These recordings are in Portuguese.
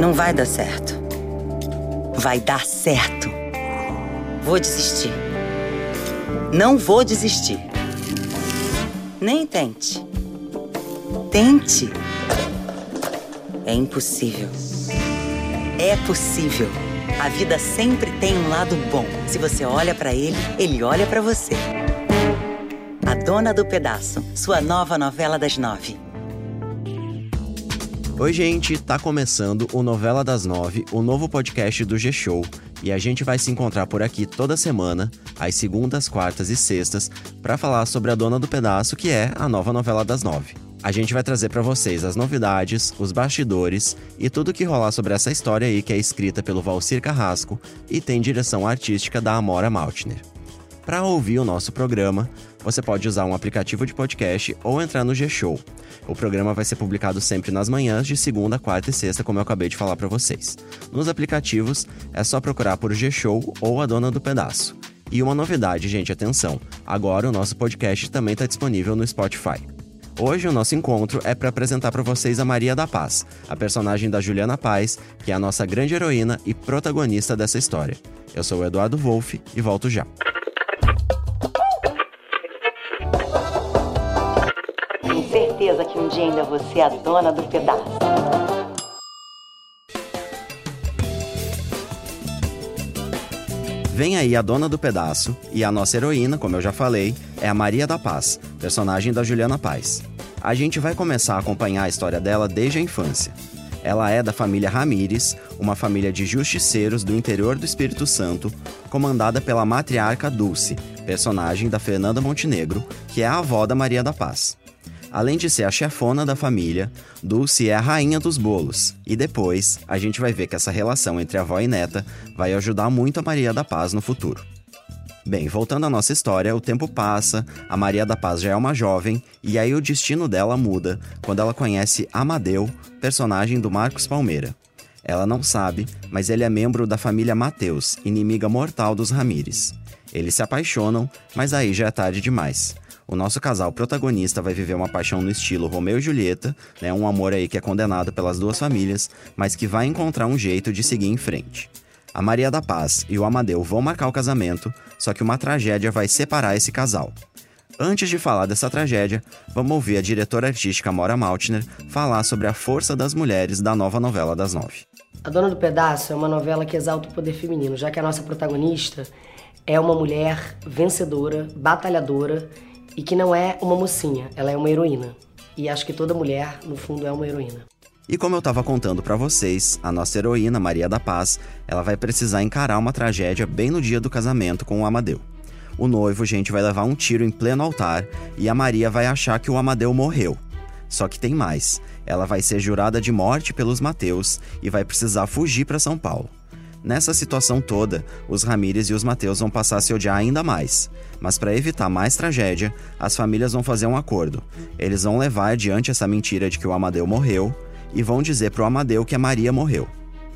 Não vai dar certo. Vai dar certo. Vou desistir. Não vou desistir. Nem tente. Tente. É impossível. É possível. A vida sempre tem um lado bom. Se você olha para ele, ele olha para você. A Dona do Pedaço, sua nova novela das nove. Oi, gente, tá começando o Novela das Nove, o novo podcast do G-Show. E a gente vai se encontrar por aqui toda semana, às segundas, quartas e sextas, para falar sobre a Dona do Pedaço, que é a nova novela das nove. A gente vai trazer para vocês as novidades, os bastidores e tudo que rolar sobre essa história aí que é escrita pelo Valcir Carrasco e tem direção artística da Amora Maltner. Para ouvir o nosso programa, você pode usar um aplicativo de podcast ou entrar no G-Show. O programa vai ser publicado sempre nas manhãs de segunda, quarta e sexta, como eu acabei de falar para vocês. Nos aplicativos é só procurar por G-Show ou A Dona do Pedaço. E uma novidade, gente, atenção! Agora o nosso podcast também está disponível no Spotify. Hoje o nosso encontro é para apresentar para vocês a Maria da Paz, a personagem da Juliana Paz, que é a nossa grande heroína e protagonista dessa história. Eu sou o Eduardo Wolff e volto já. Dia ainda você é a dona do pedaço. Vem aí a dona do pedaço e a nossa heroína, como eu já falei, é a Maria da Paz, personagem da Juliana Paz. A gente vai começar a acompanhar a história dela desde a infância. Ela é da família Ramires, uma família de justiceiros do interior do Espírito Santo, comandada pela matriarca Dulce, personagem da Fernanda Montenegro, que é a avó da Maria da Paz. Além de ser a chefona da família, Dulce é a rainha dos bolos. E depois, a gente vai ver que essa relação entre avó e neta vai ajudar muito a Maria da Paz no futuro. Bem, voltando à nossa história, o tempo passa, a Maria da Paz já é uma jovem, e aí o destino dela muda quando ela conhece Amadeu, personagem do Marcos Palmeira. Ela não sabe, mas ele é membro da família Mateus, inimiga mortal dos Ramires. Eles se apaixonam, mas aí já é tarde demais. O nosso casal protagonista vai viver uma paixão no estilo Romeu e Julieta, né, um amor aí que é condenado pelas duas famílias, mas que vai encontrar um jeito de seguir em frente. A Maria da Paz e o Amadeu vão marcar o casamento, só que uma tragédia vai separar esse casal. Antes de falar dessa tragédia, vamos ouvir a diretora artística Mora Maltner falar sobre a força das mulheres da nova novela das nove. A Dona do Pedaço é uma novela que exalta o poder feminino, já que a nossa protagonista é uma mulher vencedora, batalhadora e que não é uma mocinha, ela é uma heroína. E acho que toda mulher, no fundo, é uma heroína. E como eu estava contando para vocês, a nossa heroína, Maria da Paz, ela vai precisar encarar uma tragédia bem no dia do casamento com o Amadeu. O noivo, gente, vai levar um tiro em pleno altar e a Maria vai achar que o Amadeu morreu. Só que tem mais. Ela vai ser jurada de morte pelos Mateus e vai precisar fugir para São Paulo. Nessa situação toda, os Ramires e os Mateus vão passar a se odiar ainda mais. Mas para evitar mais tragédia, as famílias vão fazer um acordo. Eles vão levar adiante essa mentira de que o Amadeu morreu e vão dizer pro Amadeu que a Maria morreu.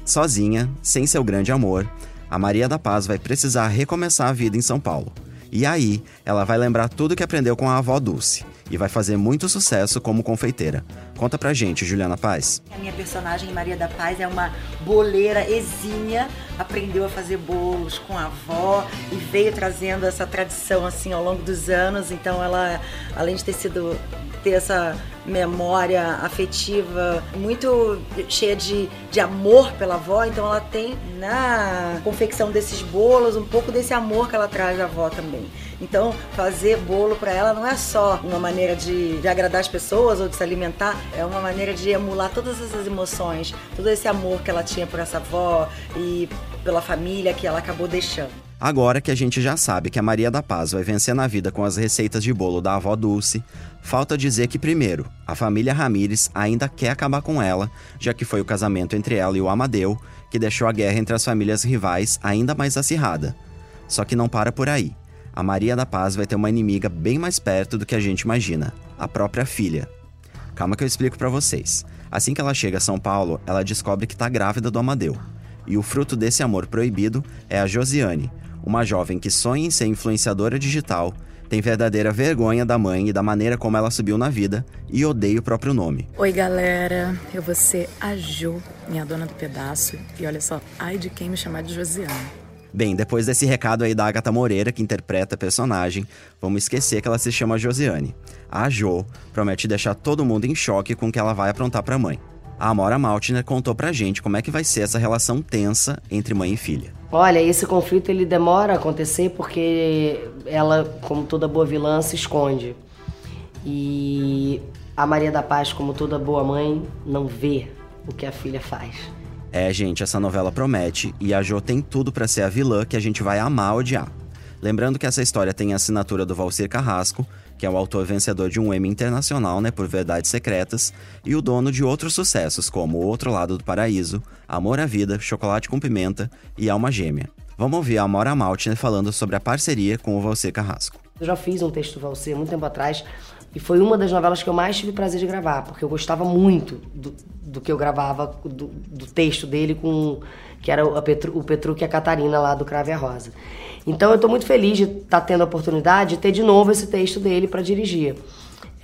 Sozinha, sem seu grande amor, a Maria da Paz vai precisar recomeçar a vida em São Paulo. E aí, ela vai lembrar tudo que aprendeu com a avó Dulce e vai fazer muito sucesso como confeiteira. Conta pra gente, Juliana Paz. A minha personagem, Maria da Paz, é uma boleira exímia, aprendeu a fazer bolos com a avó e veio trazendo essa tradição assim ao longo dos anos. Então ela, além de ter sido ter essa memória afetiva muito cheia de, de amor pela avó, então ela tem na confecção desses bolos um pouco desse amor que ela traz da avó também. Então, fazer bolo para ela não é só uma maneira de, de, agradar as pessoas ou de se alimentar, é uma maneira de emular todas essas emoções, todo esse amor que ela tinha por essa avó e pela família que ela acabou deixando. Agora que a gente já sabe que a Maria da Paz vai vencer na vida com as receitas de bolo da avó Dulce, falta dizer que, primeiro, a família Ramires ainda quer acabar com ela, já que foi o casamento entre ela e o Amadeu que deixou a guerra entre as famílias rivais ainda mais acirrada. Só que não para por aí. A Maria da Paz vai ter uma inimiga bem mais perto do que a gente imagina: a própria filha. Calma que eu explico para vocês. Assim que ela chega a São Paulo, ela descobre que está grávida do Amadeu. E o fruto desse amor proibido é a Josiane, uma jovem que sonha em ser influenciadora digital, tem verdadeira vergonha da mãe e da maneira como ela subiu na vida e odeia o próprio nome. Oi, galera. Eu vou ser a Jo, minha dona do pedaço. E olha só, ai de quem me chamar de Josiane. Bem, depois desse recado aí da Agatha Moreira, que interpreta a personagem, vamos esquecer que ela se chama Josiane. A Jo promete deixar todo mundo em choque com o que ela vai aprontar pra mãe. A Amora Maltner contou pra gente como é que vai ser essa relação tensa entre mãe e filha. Olha, esse conflito ele demora a acontecer porque ela, como toda boa vilã, se esconde. E a Maria da Paz, como toda boa mãe, não vê o que a filha faz. É, gente, essa novela promete e a Jo tem tudo para ser a vilã que a gente vai amar odiar. Lembrando que essa história tem a assinatura do Valcir Carrasco, que é o autor vencedor de um Emmy internacional, né, por Verdades Secretas, e o dono de outros sucessos como O Outro Lado do Paraíso, Amor à Vida, Chocolate com Pimenta e Alma Gêmea. Vamos ouvir a Amora Maltner falando sobre a parceria com o Valcir Carrasco. Eu já fiz um texto do Valcir muito tempo atrás e foi uma das novelas que eu mais tive prazer de gravar, porque eu gostava muito do, do que eu gravava, do, do, texto dele com. que era o, Petru, o Petruc e a Catarina lá do Crave a Rosa. Então eu estou muito feliz de estar tá tendo a oportunidade de ter de novo esse texto dele para dirigir.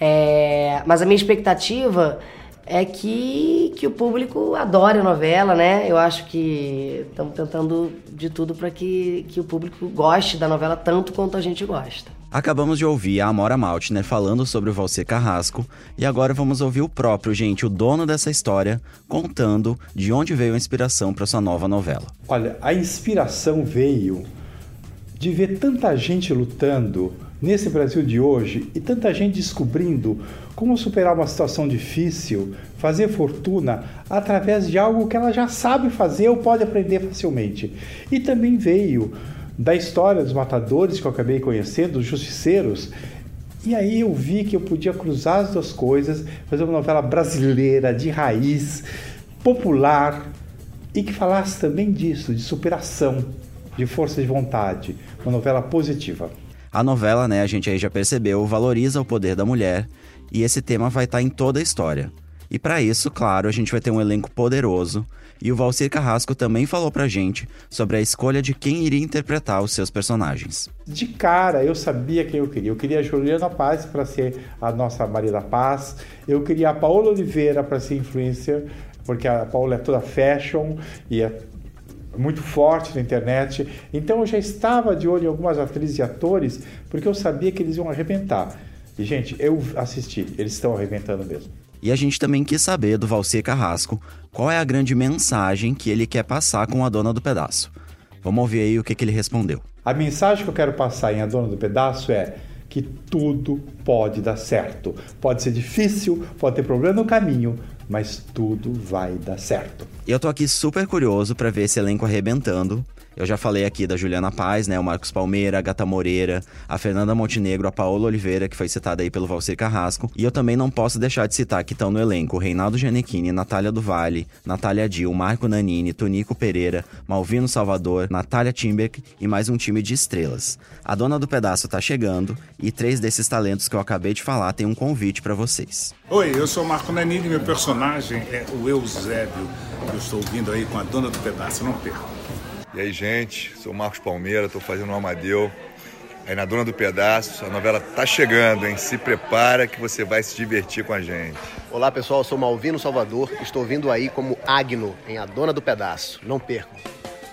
É, mas a minha expectativa é que, que o público adore a novela, né? Eu acho que estamos tentando de tudo para que, que o público goste da novela tanto quanto a gente gosta. Acabamos de ouvir a Amora Maltner falando sobre o Valser Carrasco e agora vamos ouvir o próprio, gente, o dono dessa história, contando de onde veio a inspiração para sua nova novela. Olha, a inspiração veio de ver tanta gente lutando nesse Brasil de hoje e tanta gente descobrindo como superar uma situação difícil, fazer fortuna através de algo que ela já sabe fazer ou pode aprender facilmente. E também veio da história dos matadores que eu acabei conhecendo, dos justiceiros. E aí eu vi que eu podia cruzar as duas coisas, fazer uma novela brasileira, de raiz, popular, e que falasse também disso, de superação, de força de vontade. Uma novela positiva. A novela, né, a gente aí já percebeu, valoriza o poder da mulher e esse tema vai estar em toda a história. E para isso, claro, a gente vai ter um elenco poderoso e o Valcir Carrasco também falou pra gente sobre a escolha de quem iria interpretar os seus personagens. De cara, eu sabia quem eu queria. Eu queria a Juliana Paz para ser a nossa Maria da Paz. Eu queria a Paola Oliveira para ser influencer, porque a Paola é toda fashion e é muito forte na internet. Então eu já estava de olho em algumas atrizes e atores, porque eu sabia que eles iam arrebentar. E, gente, eu assisti, eles estão arrebentando mesmo. E a gente também quis saber do Valcir Carrasco qual é a grande mensagem que ele quer passar com a dona do pedaço. Vamos ouvir aí o que, que ele respondeu. A mensagem que eu quero passar em A Dona do Pedaço é que tudo pode dar certo. Pode ser difícil, pode ter problema no caminho, mas tudo vai dar certo. Eu tô aqui super curioso para ver esse elenco arrebentando. Eu já falei aqui da Juliana Paz, né? O Marcos Palmeira, a Gata Moreira, a Fernanda Montenegro, a Paola Oliveira, que foi citada aí pelo Valcir Carrasco. E eu também não posso deixar de citar que estão no elenco Reinaldo Gianecchini, Natália do Vale, Natália Dil, Marco Nanini, Tonico Pereira, Malvino Salvador, Natália Timberg e mais um time de estrelas. A dona do pedaço tá chegando e três desses talentos que eu acabei de falar têm um convite para vocês. Oi, eu sou Marco Nanini, meu personagem é o Eusébio. Eu estou vindo aí com a dona do pedaço, não perca. E aí, gente, sou Marcos Palmeira, estou fazendo o Amadeu. Aí na Dona do Pedaço, a novela tá chegando, hein? Se prepara que você vai se divertir com a gente. Olá, pessoal, sou Malvino Salvador, estou vindo aí como Agno em A Dona do Pedaço. Não percam.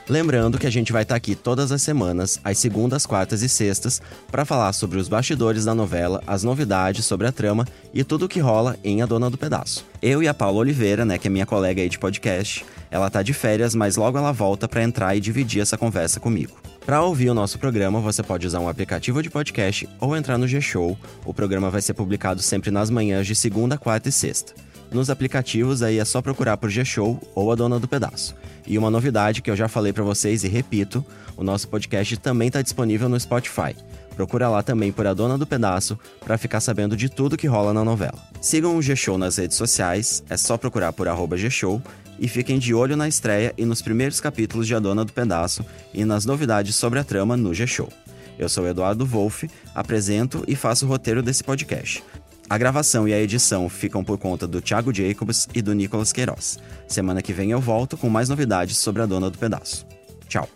Lembrando que a gente vai estar tá aqui todas as semanas, às segundas, quartas e sextas, para falar sobre os bastidores da novela, as novidades sobre a trama e tudo o que rola em A Dona do Pedaço. Eu e a Paula Oliveira, né, que é minha colega aí de podcast, ela tá de férias, mas logo ela volta para entrar e dividir essa conversa comigo. Para ouvir o nosso programa, você pode usar um aplicativo de podcast ou entrar no G-Show. O programa vai ser publicado sempre nas manhãs de segunda, quarta e sexta. Nos aplicativos aí é só procurar por G-Show ou a Dona do Pedaço. E uma novidade que eu já falei para vocês e repito, o nosso podcast também está disponível no Spotify. Procura lá também por A Dona do Pedaço para ficar sabendo de tudo que rola na novela. Sigam o G-Show nas redes sociais, é só procurar por arroba G-Show e fiquem de olho na estreia e nos primeiros capítulos de A Dona do Pedaço e nas novidades sobre a trama no G-Show. Eu sou Eduardo Wolff, apresento e faço o roteiro desse podcast. A gravação e a edição ficam por conta do Thiago Jacobs e do Nicolas Queiroz. Semana que vem eu volto com mais novidades sobre a dona do pedaço. Tchau!